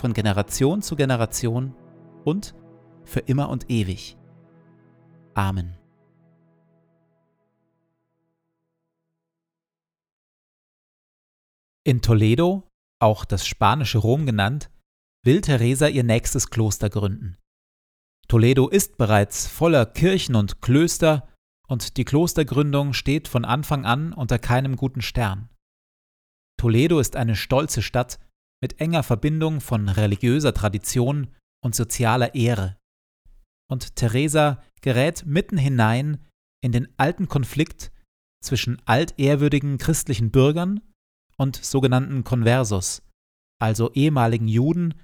von Generation zu Generation und für immer und ewig. Amen. In Toledo, auch das spanische Rom genannt, will Teresa ihr nächstes Kloster gründen. Toledo ist bereits voller Kirchen und Klöster und die Klostergründung steht von Anfang an unter keinem guten Stern. Toledo ist eine stolze Stadt mit enger Verbindung von religiöser Tradition und sozialer Ehre. Und Teresa gerät mitten hinein in den alten Konflikt zwischen altehrwürdigen christlichen Bürgern und sogenannten Conversos, also ehemaligen Juden,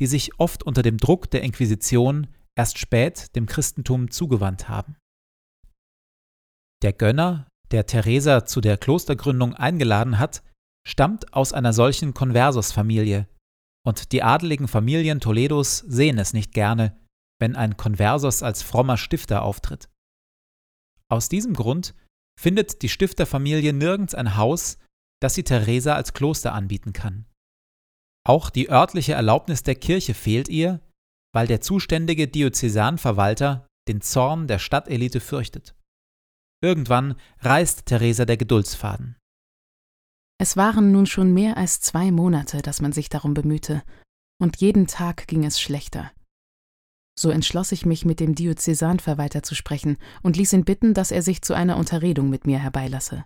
die sich oft unter dem Druck der Inquisition erst spät dem Christentum zugewandt haben. Der Gönner, der Teresa zu der Klostergründung eingeladen hat, stammt aus einer solchen Conversos-Familie, und die adeligen Familien Toledos sehen es nicht gerne, wenn ein Conversos als frommer Stifter auftritt. Aus diesem Grund findet die Stifterfamilie nirgends ein Haus, das sie Theresa als Kloster anbieten kann. Auch die örtliche Erlaubnis der Kirche fehlt ihr, weil der zuständige Diözesanverwalter den Zorn der Stadtelite fürchtet. Irgendwann reißt Theresa der Geduldsfaden. Es waren nun schon mehr als zwei Monate, dass man sich darum bemühte, und jeden Tag ging es schlechter. So entschloss ich mich, mit dem Diözesanverwalter zu sprechen und ließ ihn bitten, dass er sich zu einer Unterredung mit mir herbeilasse.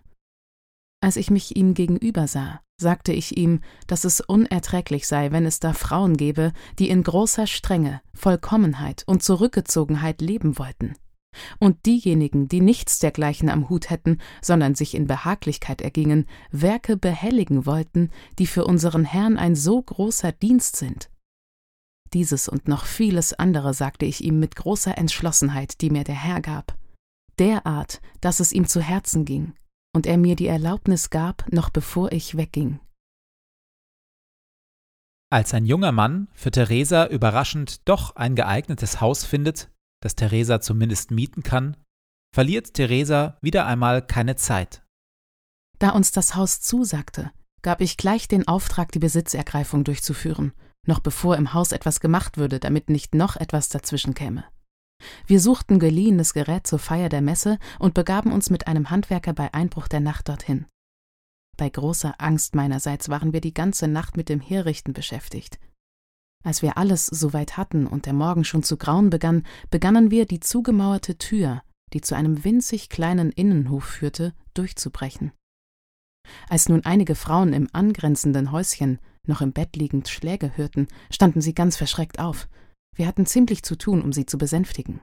Als ich mich ihm gegenüber sah, sagte ich ihm, dass es unerträglich sei, wenn es da Frauen gäbe, die in großer Strenge, Vollkommenheit und Zurückgezogenheit leben wollten. Und diejenigen, die nichts dergleichen am Hut hätten, sondern sich in Behaglichkeit ergingen, Werke behelligen wollten, die für unseren Herrn ein so großer Dienst sind. Dieses und noch vieles andere sagte ich ihm mit großer Entschlossenheit, die mir der Herr gab, derart, dass es ihm zu Herzen ging, und er mir die Erlaubnis gab, noch bevor ich wegging. Als ein junger Mann für Theresa überraschend doch ein geeignetes Haus findet, das Theresa zumindest mieten kann, verliert Theresa wieder einmal keine Zeit. Da uns das Haus zusagte, gab ich gleich den Auftrag, die Besitzergreifung durchzuführen, noch bevor im Haus etwas gemacht würde, damit nicht noch etwas dazwischen käme. Wir suchten geliehenes Gerät zur Feier der Messe und begaben uns mit einem Handwerker bei Einbruch der Nacht dorthin. Bei großer Angst meinerseits waren wir die ganze Nacht mit dem Herrichten beschäftigt. Als wir alles soweit hatten und der Morgen schon zu grauen begann, begannen wir, die zugemauerte Tür, die zu einem winzig kleinen Innenhof führte, durchzubrechen. Als nun einige Frauen im angrenzenden Häuschen, noch im Bett liegend, Schläge hörten, standen sie ganz verschreckt auf. Wir hatten ziemlich zu tun, um sie zu besänftigen.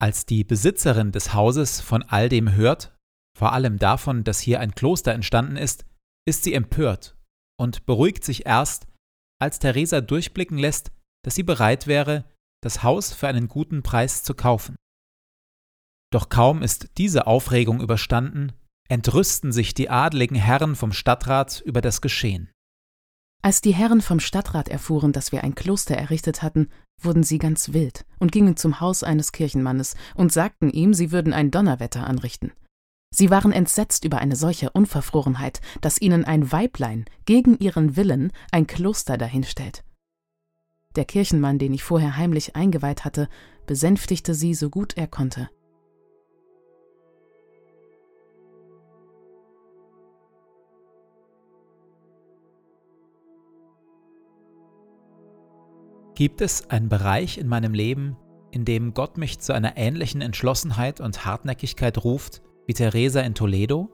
Als die Besitzerin des Hauses von all dem hört, vor allem davon, dass hier ein Kloster entstanden ist, ist sie empört und beruhigt sich erst, als Theresa durchblicken lässt, dass sie bereit wäre, das Haus für einen guten Preis zu kaufen. Doch kaum ist diese Aufregung überstanden, entrüsten sich die adligen Herren vom Stadtrat über das Geschehen. Als die Herren vom Stadtrat erfuhren, dass wir ein Kloster errichtet hatten, wurden sie ganz wild und gingen zum Haus eines Kirchenmannes und sagten ihm, sie würden ein Donnerwetter anrichten. Sie waren entsetzt über eine solche Unverfrorenheit, dass ihnen ein Weiblein gegen ihren Willen ein Kloster dahinstellt. Der Kirchenmann, den ich vorher heimlich eingeweiht hatte, besänftigte sie so gut er konnte. Gibt es einen Bereich in meinem Leben, in dem Gott mich zu einer ähnlichen Entschlossenheit und Hartnäckigkeit ruft wie Teresa in Toledo?